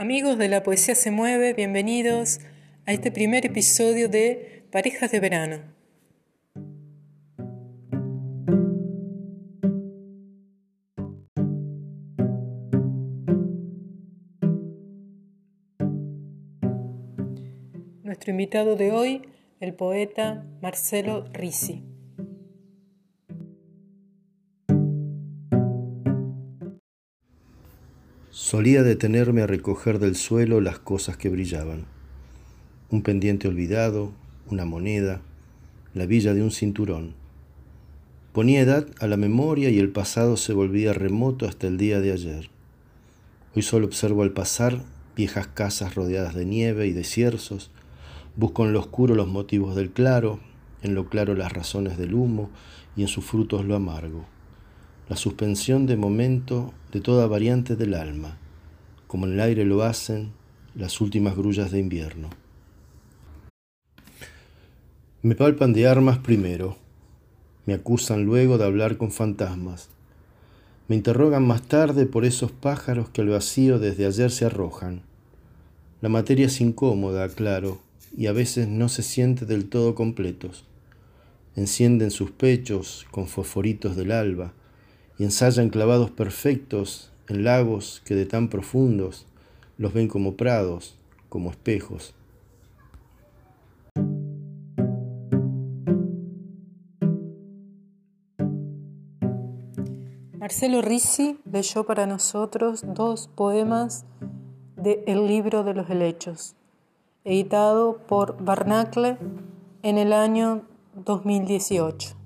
Amigos de la Poesía Se Mueve, bienvenidos a este primer episodio de Parejas de Verano. Nuestro invitado de hoy, el poeta Marcelo Risi. Solía detenerme a recoger del suelo las cosas que brillaban. Un pendiente olvidado, una moneda, la villa de un cinturón. Ponía edad a la memoria y el pasado se volvía remoto hasta el día de ayer. Hoy solo observo al pasar viejas casas rodeadas de nieve y de cierzos, busco en lo oscuro los motivos del claro, en lo claro las razones del humo y en sus frutos lo amargo la suspensión de momento de toda variante del alma, como en el aire lo hacen las últimas grullas de invierno. Me palpan de armas primero, me acusan luego de hablar con fantasmas, me interrogan más tarde por esos pájaros que al vacío desde ayer se arrojan. La materia es incómoda, claro, y a veces no se siente del todo completos. Encienden sus pechos con fosforitos del alba, y ensayan clavados perfectos en lagos que de tan profundos los ven como prados, como espejos. Marcelo Risi leyó para nosotros dos poemas de El libro de los helechos, editado por Barnacle en el año 2018.